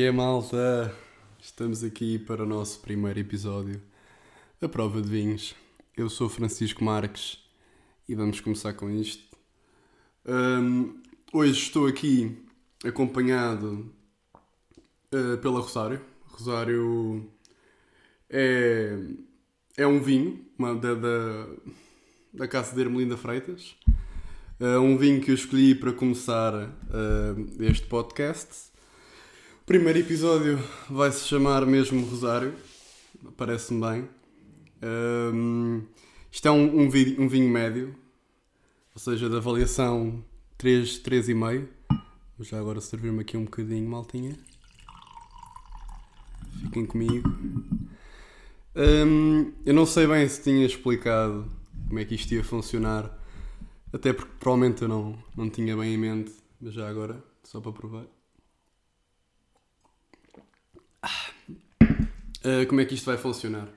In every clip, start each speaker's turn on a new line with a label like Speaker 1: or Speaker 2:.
Speaker 1: que é, malta? Estamos aqui para o nosso primeiro episódio, a prova de vinhos. Eu sou Francisco Marques e vamos começar com isto. Um, hoje estou aqui acompanhado uh, pela Rosário. Rosário é, é um vinho uma, da, da, da Casa de Ermelinda Freitas. Uh, um vinho que eu escolhi para começar uh, este podcast. Primeiro episódio vai se chamar mesmo Rosário, parece-me bem. Uh, isto é um, um, um, vinho médio, ou seja, de avaliação 3, 3,5. Vou já agora servir-me aqui um bocadinho, maltinha. Fiquem comigo. Um, eu não sei bem se tinha explicado como é que isto ia funcionar até porque provavelmente eu não, não tinha bem em mente, mas já agora, só para provar. Uh, como é que isto vai funcionar?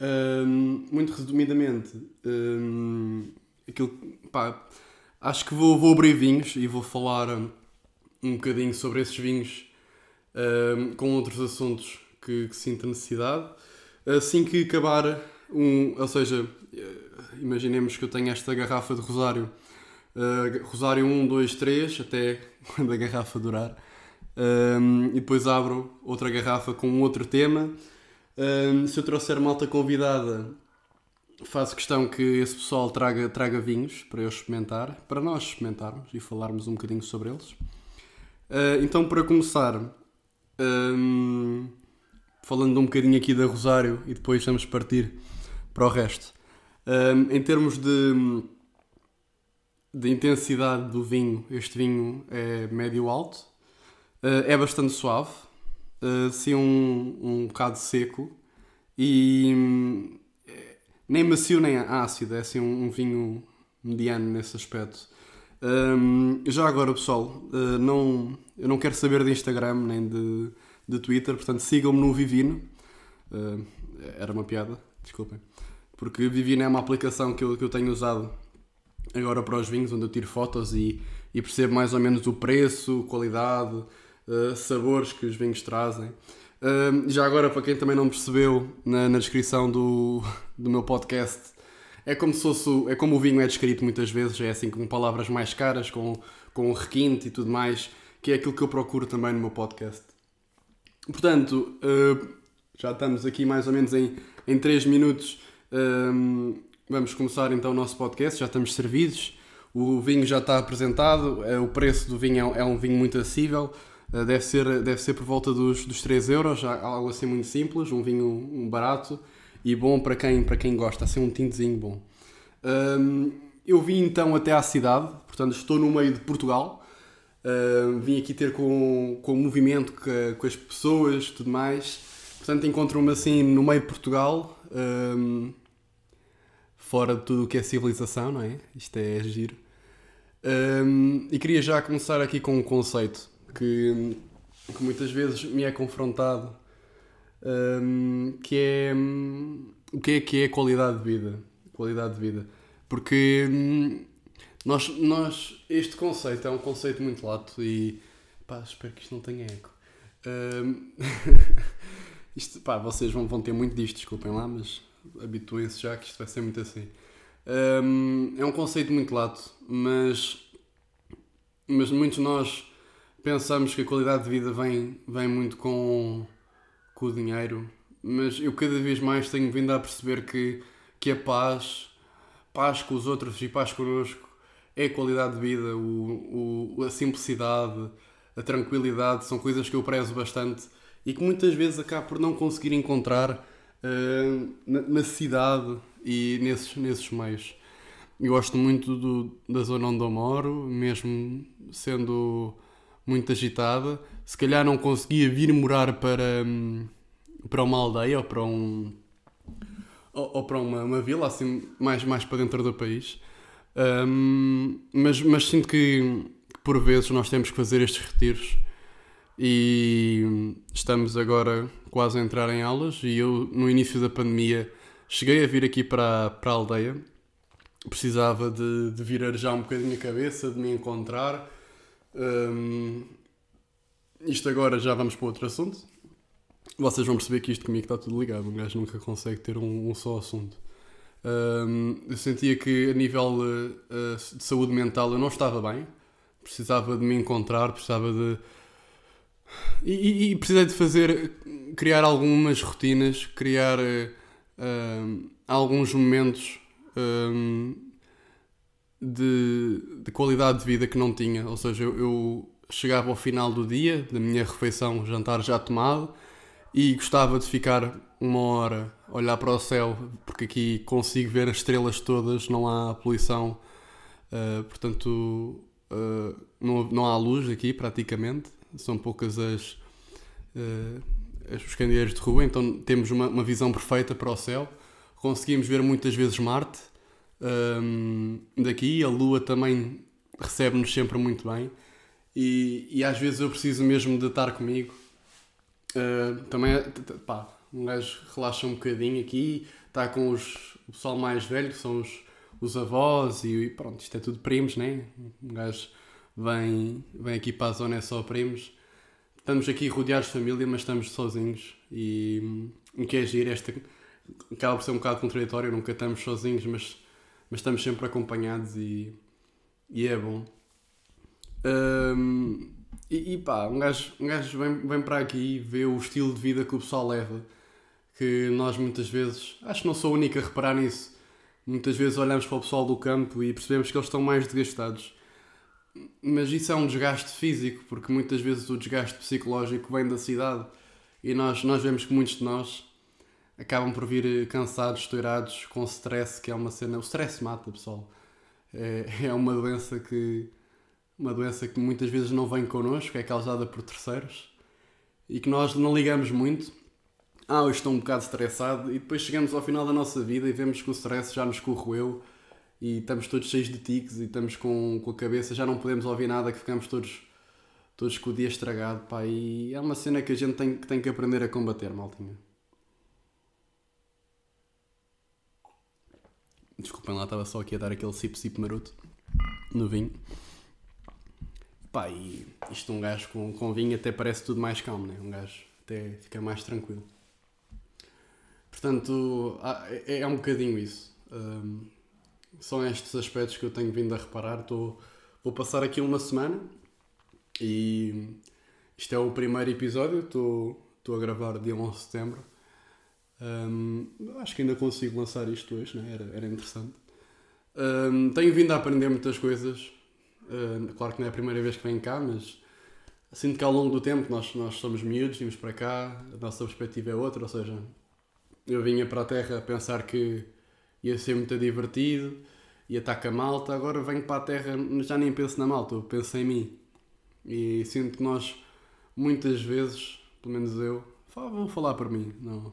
Speaker 1: Uh, muito resumidamente, uh, aquilo, pá, acho que vou, vou abrir vinhos e vou falar um bocadinho sobre esses vinhos com outros assuntos que, que sinto necessidade. Assim que acabar um, ou seja, imaginemos que eu tenho esta garrafa de Rosário, uh, Rosário 1, 2, 3, até quando a garrafa durar, um, e depois abro outra garrafa com outro tema. Um, se eu trouxer malta convidada, faço questão que esse pessoal traga, traga vinhos para eu experimentar, para nós experimentarmos e falarmos um bocadinho sobre eles. Uh, então, para começar, um, falando um bocadinho aqui da Rosário e depois vamos partir para o resto. Em termos de, de intensidade do vinho, este vinho é médio-alto, é bastante suave, uh, sim um, um bocado seco e um, nem macio nem ácido, é assim um, um vinho mediano nesse aspecto. Um, já agora, pessoal, uh, não, eu não quero saber de Instagram nem de, de Twitter, portanto sigam-me no Vivino. Uh, era uma piada, desculpem. Porque Vivina é uma aplicação que eu, que eu tenho usado agora para os vinhos, onde eu tiro fotos e, e percebo mais ou menos o preço, qualidade, uh, sabores que os vinhos trazem. Uh, já agora, para quem também não percebeu, na, na descrição do, do meu podcast, é como se fosse, é como o vinho é descrito muitas vezes, é assim com palavras mais caras, com, com requinte e tudo mais, que é aquilo que eu procuro também no meu podcast. Portanto, uh, já estamos aqui mais ou menos em, em 3 minutos vamos começar então o nosso podcast, já estamos servidos, o vinho já está apresentado, eh, o preço do vinho é, é um vinho muito acessível, eh, deve ser, deve ser por volta dos, dos 3 euros, algo assim muito simples, um vinho um barato e bom para quem, para quem gosta, assim um tintezinho bom. Um, eu vim então até à cidade, portanto estou no meio de Portugal, um, vim aqui ter com, com o movimento, com, com as pessoas tudo mais, portanto encontro-me assim no meio de Portugal, um, fora de tudo o que é civilização, não é? Isto é giro. E queria já começar aqui com um conceito que, que muitas vezes me é confrontado, um, que é o que é que é qualidade de vida. Qualidade de vida. Porque hum, nós, nós, este conceito é um conceito muito lato e pá, espero que isto não tenha eco. Um, isto, pá, vocês vão, vão ter muito disto, desculpem lá, mas habituem-se já que isto vai ser muito assim. Um, é um conceito muito lato, mas, mas muitos de nós pensamos que a qualidade de vida vem, vem muito com, com o dinheiro, mas eu cada vez mais tenho vindo a perceber que, que a paz, paz com os outros e paz connosco, é a qualidade de vida, o, o, a simplicidade, a tranquilidade, são coisas que eu prezo bastante e que muitas vezes acabo por não conseguir encontrar uh, na, na, cidade e nesses, nesses meios. Eu gosto muito do, da zona onde eu moro, mesmo sendo muito agitada. Se calhar não conseguia vir morar para, para uma aldeia ou para um ou, ou para uma, uma, vila, assim, mais, mais para dentro do país. Um, mas, mas sinto que, por vezes nós temos que fazer estes retiros e estamos agora quase a entrar em aulas e eu no início da pandemia cheguei a vir aqui para, para a aldeia precisava de, de vir já um bocadinho a cabeça de me encontrar um, isto agora já vamos para outro assunto. Vocês vão perceber que isto comigo está tudo ligado. Um gajo nunca consegue ter um, um só assunto. Um, eu sentia que a nível uh, uh, de saúde mental eu não estava bem. Precisava de me encontrar, precisava de. E, e, e precisei de fazer. criar algumas rotinas, criar uh, alguns momentos de, de, qualidade de vida que não tinha. Ou seja, eu, eu chegava ao final do dia, da minha refeição, jantar já tomado, e gostava de ficar uma hora olhar para o céu, porque aqui consigo ver as estrelas todas, não há poluição, uh, portanto uh, não, não há luz aqui praticamente, são poucas as, uh, os candeeiros de rua, então temos uma, uma visão perfeita para o céu. Conseguimos ver muitas vezes Marte um, daqui, a Lua também recebe-nos sempre muito bem. E, e às vezes eu preciso mesmo de estar comigo. Uh, também, é, pá, um gajo relaxa um bocadinho aqui, está com os, o pessoal mais velho, que são os, os avós, e, e pronto, isto é tudo primos, né? Um gajo vem, vem aqui para a zona, é só primos. Estamos aqui rodeados de família, mas estamos sozinhos. E o que é giro, esta acaba por ser um bocado contraditório, nunca estamos sozinhos, mas, mas estamos sempre acompanhados e, e é bom. Um, e, e, pá, um gajo, um gajo vem, vem para aqui e vê o estilo de vida que o pessoal leva. Que nós muitas vezes, acho que não sou a única a reparar nisso, muitas vezes olhamos para o pessoal do campo e percebemos que eles estão mais desgastados. Mas isso é um desgaste físico, porque muitas vezes o desgaste psicológico vem da cidade. E nós, nós vemos que muitos de nós acabam por vir cansados, estourados, com stress, que é uma cena. O stress mata, pessoal. É, é uma doença que uma doença que muitas vezes não vem connosco, é causada por terceiros e que nós não ligamos muito. Ah, eu estou um bocado estressado e depois chegamos ao final da nossa vida e vemos que o stress já nos corroeu e estamos todos cheios de tiques e estamos com, com a cabeça, já não podemos ouvir nada, que ficamos todos, todos com o dia estragado, pá, e é uma cena que a gente tem, tem que aprender a combater, maltinha. Desculpem lá, estava só aqui a dar aquele sip-sip maroto no vinho. Pá, e isto um gajo com, com vinho até parece tudo mais calmo, né? Um gajo até fica mais tranquilo. Portanto, é, é um bocadinho isso. Um, são estes aspectos que eu tenho vindo a reparar. Tô, vou passar aqui uma semana e isto é o primeiro episódio. Estou a gravar dia 11 de setembro. Um, acho que ainda consigo lançar isto hoje, né? era, era interessante. Um, tenho vindo a aprender muitas coisas claro que não é a primeira vez que venho cá, mas sinto que ao longo do tempo nós, nós somos miúdos, vimos para cá, a nossa perspectiva é outra, ou seja, eu vinha para a Terra a pensar que ia ser muito divertido, ia estar com a malta, agora venho para a Terra, já nem penso na malta, eu penso em mim. E sinto que nós, muitas vezes, pelo menos eu, vou falar por mim, não.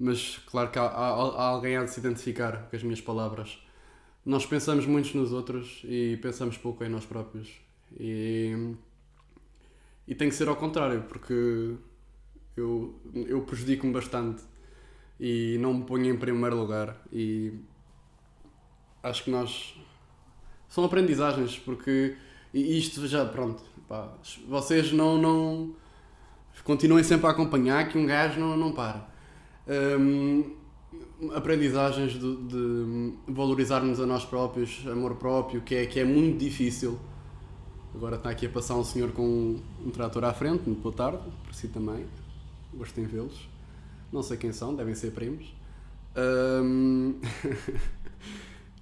Speaker 1: Mas claro que há, há, há alguém a se identificar com as minhas palavras nós pensamos muito nos outros e pensamos pouco em nós próprios. E, e tem que ser ao contrário, porque eu, eu prejudico-me bastante e não me ponho em primeiro lugar. E acho que nós. São aprendizagens, porque. E isto já, pronto, pá, vocês não, não. Continuem sempre a acompanhar que um gajo não, não para. Um, aprendizagens de, de valorizarmos a nós próprios, amor próprio, que é, que é muito difícil. Agora está aqui a passar um senhor com um, um trator à frente, muito boa tarde, para si também. Gostei de vê-los. Não sei quem são, devem ser primos. Um...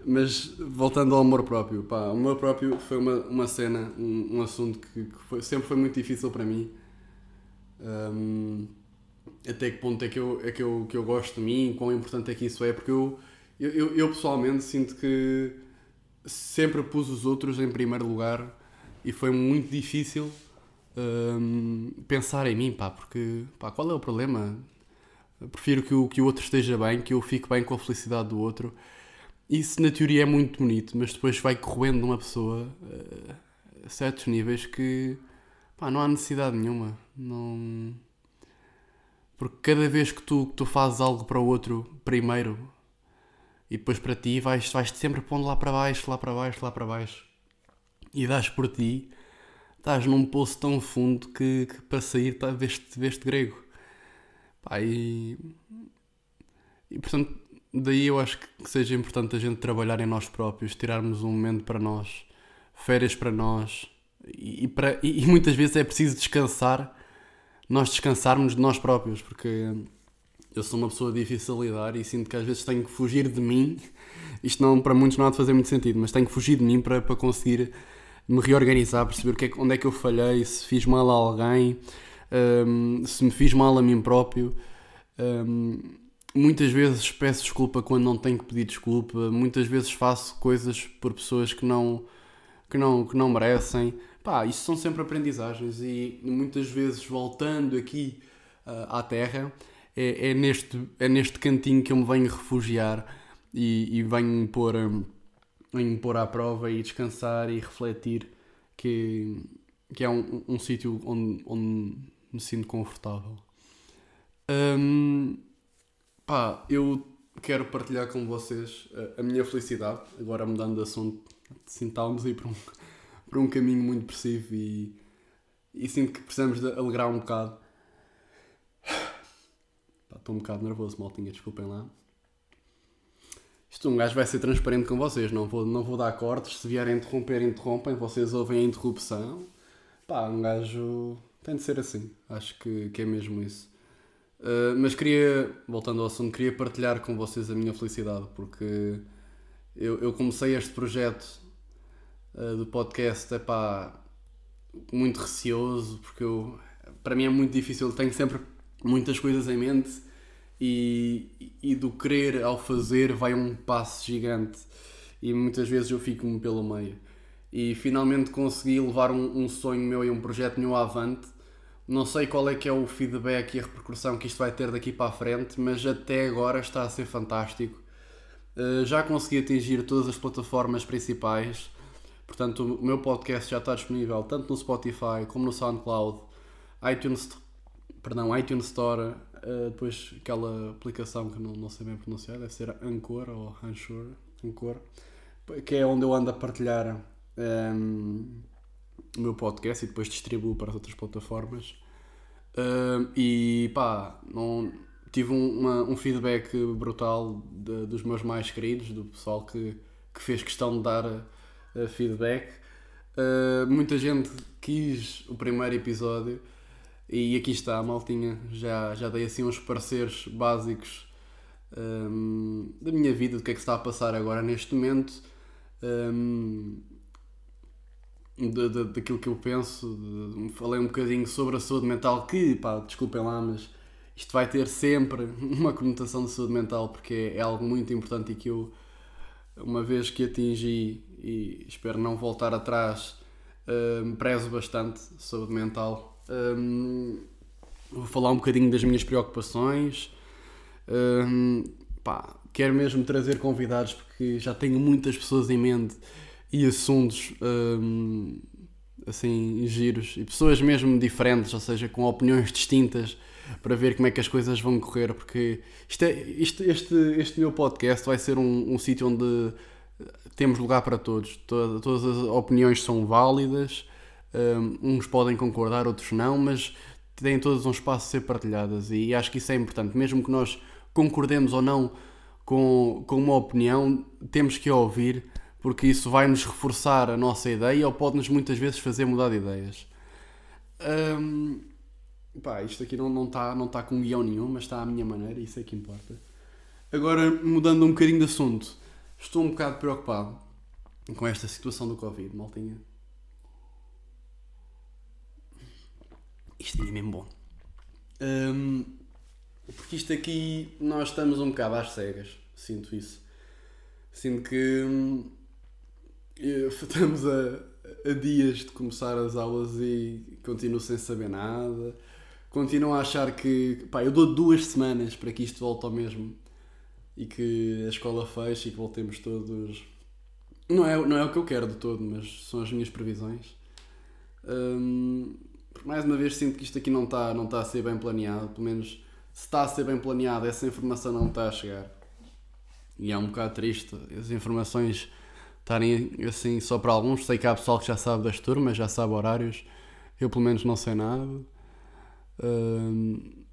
Speaker 1: Mas voltando ao amor próprio, pá, o amor próprio foi uma, uma cena, um, um assunto que, que foi, sempre foi muito difícil para mim. Um, até que ponto é que eu, é que eu, que eu gosto de mim, quão importante é que isso é, porque eu, eu, eu pessoalmente sinto que sempre pus os outros em primeiro lugar e foi muito difícil um, pensar em mim, pá, porque pá, qual é o problema? Eu prefiro que o, que o outro esteja bem, que eu fique bem com a felicidade do outro. Isso na teoria é muito bonito, mas depois vai corroendo numa pessoa uh, a certos níveis que pá, não há necessidade nenhuma. Não porque cada vez que tu, que tu fazes algo para o outro primeiro e depois para ti, vais, vais sempre pondo lá para baixo, lá para baixo, lá para baixo e dás por ti, estás num poço tão fundo que, que para sair tá, veste, veste grego. Pá, e, e portanto, daí eu acho que seja importante a gente trabalhar em nós próprios, tirarmos um momento para nós, férias para nós, e, e, para, e, e muitas vezes é preciso descansar, nós descansarmos de nós próprios, porque eu sou uma pessoa difícil a lidar e sinto que às vezes tenho que fugir de mim. Isto não, para muitos não há de fazer muito sentido, mas tenho que fugir de mim para, para conseguir me reorganizar, perceber que é, onde é que eu falhei, se fiz mal a alguém, um, se me fiz mal a mim próprio. Um, muitas vezes peço desculpa quando não tenho que pedir desculpa, muitas vezes faço coisas por pessoas que não, que não, que não merecem. Pá, isso são sempre aprendizagens e muitas vezes voltando aqui uh, à Terra é, é, neste, é neste cantinho que eu me venho refugiar e, e venho pôr. Um, em pôr à prova e descansar e refletir, que, que é um, um sítio onde, onde me sinto confortável. Um, pá, eu quero partilhar com vocês a, a, minha felicidade, agora mudando de assunto, sintámos aí para um, para um caminho muito depressivo e, e sinto que precisamos de alegrar um bocado. Estou um bocado nervoso, maltinha, desculpem lá. Isto um gajo vai ser transparente com vocês, não vou, não vou dar cortes, se vierem interromper, interrompem, vocês ouvem a interrupção. Pá, um gajo tem de ser assim, acho que, que é mesmo isso. Uh, mas queria, voltando ao assunto, queria partilhar com vocês a minha felicidade, porque eu, eu comecei este projeto uh, do podcast, é pá, muito receoso, porque eu, para mim é muito difícil, tenho sempre muitas coisas em mente e, e do querer ao fazer vai um passo gigante e muitas vezes eu fico-me pelo meio. E finalmente consegui levar um, um, sonho meu e um projeto meu avante. Não sei qual é que é o feedback e a repercussão que isto vai ter daqui para a frente, mas até agora está a ser fantástico. Uh, já consegui atingir todas as plataformas principais, portanto o meu podcast já está disponível tanto no Spotify como no SoundCloud, iTunes, perdão, iTunes Store, Uh, depois aquela aplicação que não, não sei bem pronunciar, deve ser Anchor ou Anchor, Anchor, que é onde eu ando a partilhar um, ehm, o meu podcast e depois distribuo para as outras plataformas. Uh, e pá, não, tive um, uma, um feedback brutal de, dos meus mais queridos, do pessoal que, que fez questão de dar feedback. Uh, muita gente quis o primeiro episódio e aqui está, a maltinha. Já, já dei assim uns pareceres básicos um, da minha vida, do que é que está a passar agora neste momento, um, de, de, daquilo que eu penso. De, falei um bocadinho sobre a saúde mental, que, pá, desculpem lá, mas isto vai ter sempre uma conotação de saúde mental, porque é, é algo muito importante e que eu, uma vez que atingi e espero não voltar atrás, um, prezo bastante saúde mental um, vou falar um bocadinho das minhas preocupações. Um, pá, quero mesmo trazer convidados porque já tenho muitas pessoas em mente e assuntos um, assim giros e pessoas mesmo diferentes, ou seja, com opiniões distintas para ver como é que as coisas vão correr, porque isto é, isto, este, este meu podcast vai ser um, um sítio onde temos lugar para todos, todas, todas as opiniões são válidas uns podem concordar, outros não, mas têm todos um espaço a ser partilhadas e acho que isso é importante. Mesmo que nós concordemos ou não com, com uma opinião, temos que a ouvir porque isso vai nos reforçar a nossa ideia ou pode-nos muitas vezes fazer mudar de ideias. Um, pá, isto aqui não está não tá com guião nenhum, mas está à minha maneira, isso é que importa. Agora, mudando um bocadinho de assunto, estou um bocado preocupado com esta situação do Covid, maltinha. Isto é mesmo bom. Um, porque isto aqui nós estamos um bocado às cegas. Sinto isso. Sinto que hum, estamos a, a, dias de começar as aulas e continuo sem saber nada. Continuo a achar que. Pá, eu dou duas semanas para que isto volte ao mesmo e que a escola feche e que voltemos todos. Não é, não é o que eu quero de todo, mas são as minhas previsões. Um, mais uma vez sinto que isto aqui não está não tá a ser bem planeado, pelo menos se está a ser bem planeado, essa informação não está a chegar. E é um bocado triste, as informações estarem assim só para alguns. Sei que há pessoal que já sabe das turmas, já sabe horários. Eu pelo menos não sei nada. Uh,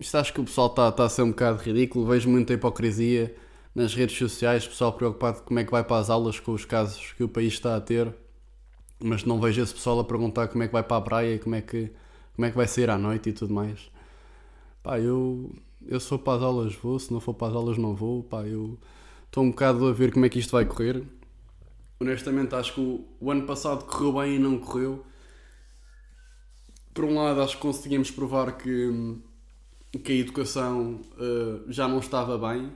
Speaker 1: isto acho que o pessoal está tá a ser um bocado ridículo. Vejo muita hipocrisia nas redes sociais, pessoal preocupado como é que vai para as aulas com os casos que o país está a ter, mas não vejo esse pessoal a perguntar como é que vai para a praia, como é que, como é que vai sair à noite e tudo mais. Pá, eu, eu se for para as aulas vou, se não for para as aulas não vou, pá, eu estou um bocado a ver como é que isto vai correr. Honestamente acho que o, o ano passado correu bem e não correu. Por um lado acho que conseguimos provar que, que a educação uh, já não estava bem,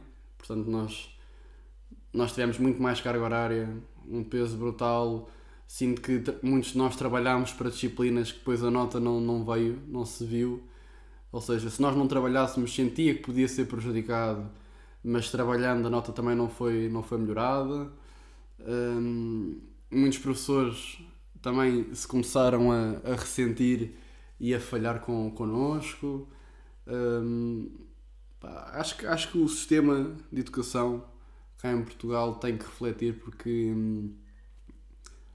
Speaker 1: Portanto, nós, nós tivemos muito mais carga horária, um peso brutal. Sinto que muitos de nós trabalhámos para disciplinas que depois a nota não, não veio, não se viu. Ou seja, se nós não trabalhássemos, sentia que podia ser prejudicado, mas trabalhando a nota também não foi, não foi melhorada. Hum, muitos professores também se começaram a, a ressentir e a falhar com, connosco. Hum, Pá, acho, que, acho que o sistema de educação cá em Portugal tem que refletir porque hum,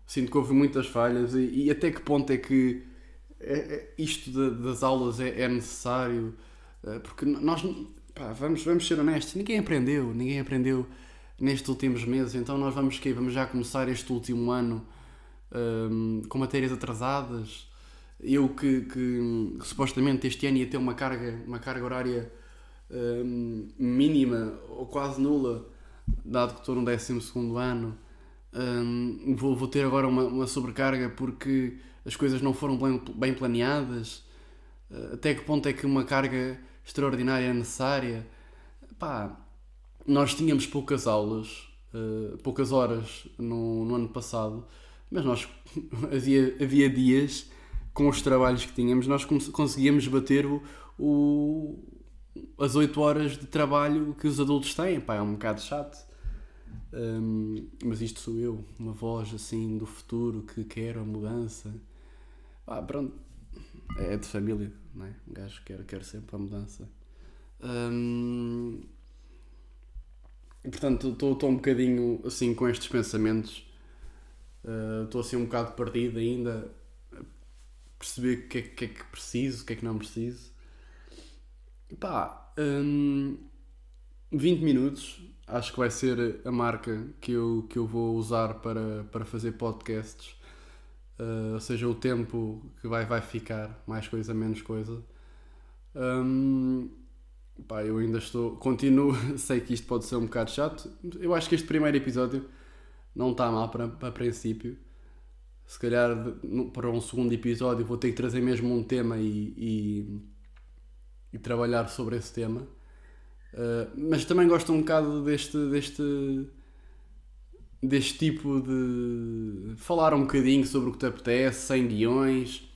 Speaker 1: sinto que houve muitas falhas e, e até que ponto é que é, é, isto de, das aulas é, é necessário é, porque nós pá, vamos, vamos ser honestos, ninguém aprendeu, ninguém aprendeu nestes últimos meses, então nós vamos que vamos já começar este último ano um, com matérias atrasadas. Eu que, que, supostamente este ano ia ter uma carga, uma carga horária um, mínima ou quase nula, dado que estou no 12 ano, um, vou, vou ter agora uma, uma, sobrecarga porque as coisas não foram bem, bem planeadas. Uh, até que ponto é que uma carga extraordinária é necessária? Pá, nós tínhamos poucas aulas, uh, poucas horas no, no, ano passado, mas nós havia, havia dias com os trabalhos que tínhamos, nós conseguíamos bater o, o, as 8 horas de trabalho que os adultos têm. Pá, é um bocado chato. Um, mas isto sou eu, uma voz assim do futuro que quer a mudança. Ah, pronto, é de família, não é? Um gajo quer, quer sempre a mudança. Um, e, portanto, estou um bocadinho assim com estes pensamentos. Estou uh, assim um bocado perdido ainda. Perceber o que, é, que é que preciso, o que é que não preciso. Pá, hum, 20 minutos acho que vai ser a marca que eu, que eu vou usar para, para fazer podcasts. Uh, ou seja, o tempo que vai, vai ficar, mais coisa, menos coisa. Um, pá, eu ainda estou. Continuo, sei que isto pode ser um bocado chato. Eu acho que este primeiro episódio não está mal para, para princípio. Se calhar para um segundo episódio vou ter que trazer mesmo um tema e, e e trabalhar sobre esse tema. Uh, mas também gosto um bocado deste, deste, deste tipo de. falar um bocadinho sobre o que te apetece, sem guiões,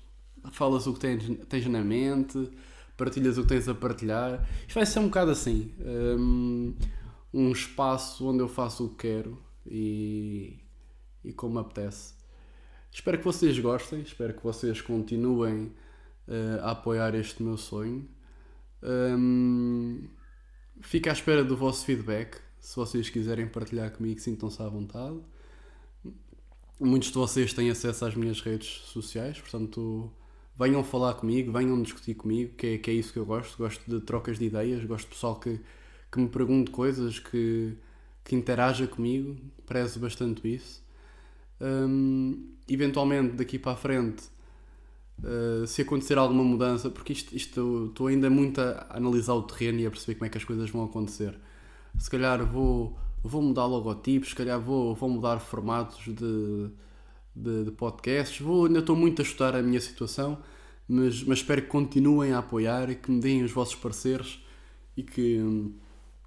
Speaker 1: falas o que tens, tens na mente, partilhas o que tens a partilhar. Isto vai ser um bocado assim. Um, um espaço onde eu faço o que quero e, e como apetece. Espero que vocês gostem, espero que vocês continuem uh, a apoiar este meu sonho. Um, fico à espera do vosso feedback. Se vocês quiserem partilhar comigo, sintam-se à vontade. Muitos de vocês têm acesso às minhas redes sociais, portanto, venham falar comigo, venham discutir comigo, que é, que é isso que eu gosto. Gosto de trocas de ideias, gosto de pessoal que, que me pergunte coisas, que, que interaja comigo, prezo bastante isso. Um, eventualmente, daqui para a frente, Uh, se acontecer alguma mudança, porque isto, isto estou ainda muito a analisar o terreno e a perceber como é que as coisas vão acontecer. Se calhar vou, vou mudar logotipos, se calhar vou, vou mudar formatos de, de, de podcasts, vou, ainda estou muito a estudar a minha situação, mas, mas espero que continuem a apoiar e que me deem os vossos parceiros e que,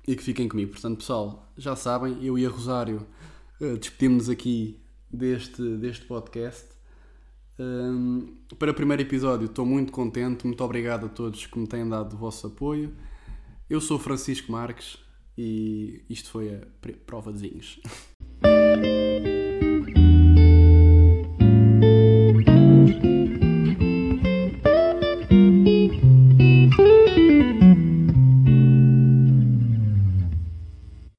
Speaker 1: e que fiquem comigo. Portanto, pessoal, já sabem, eu e a Rosário uh, despedimos-nos aqui deste, deste podcast. Um, para o primeiro episódio estou muito contente, muito obrigado a todos que me têm dado o vosso apoio. Eu sou Francisco Marques e isto foi a prova de vinhos.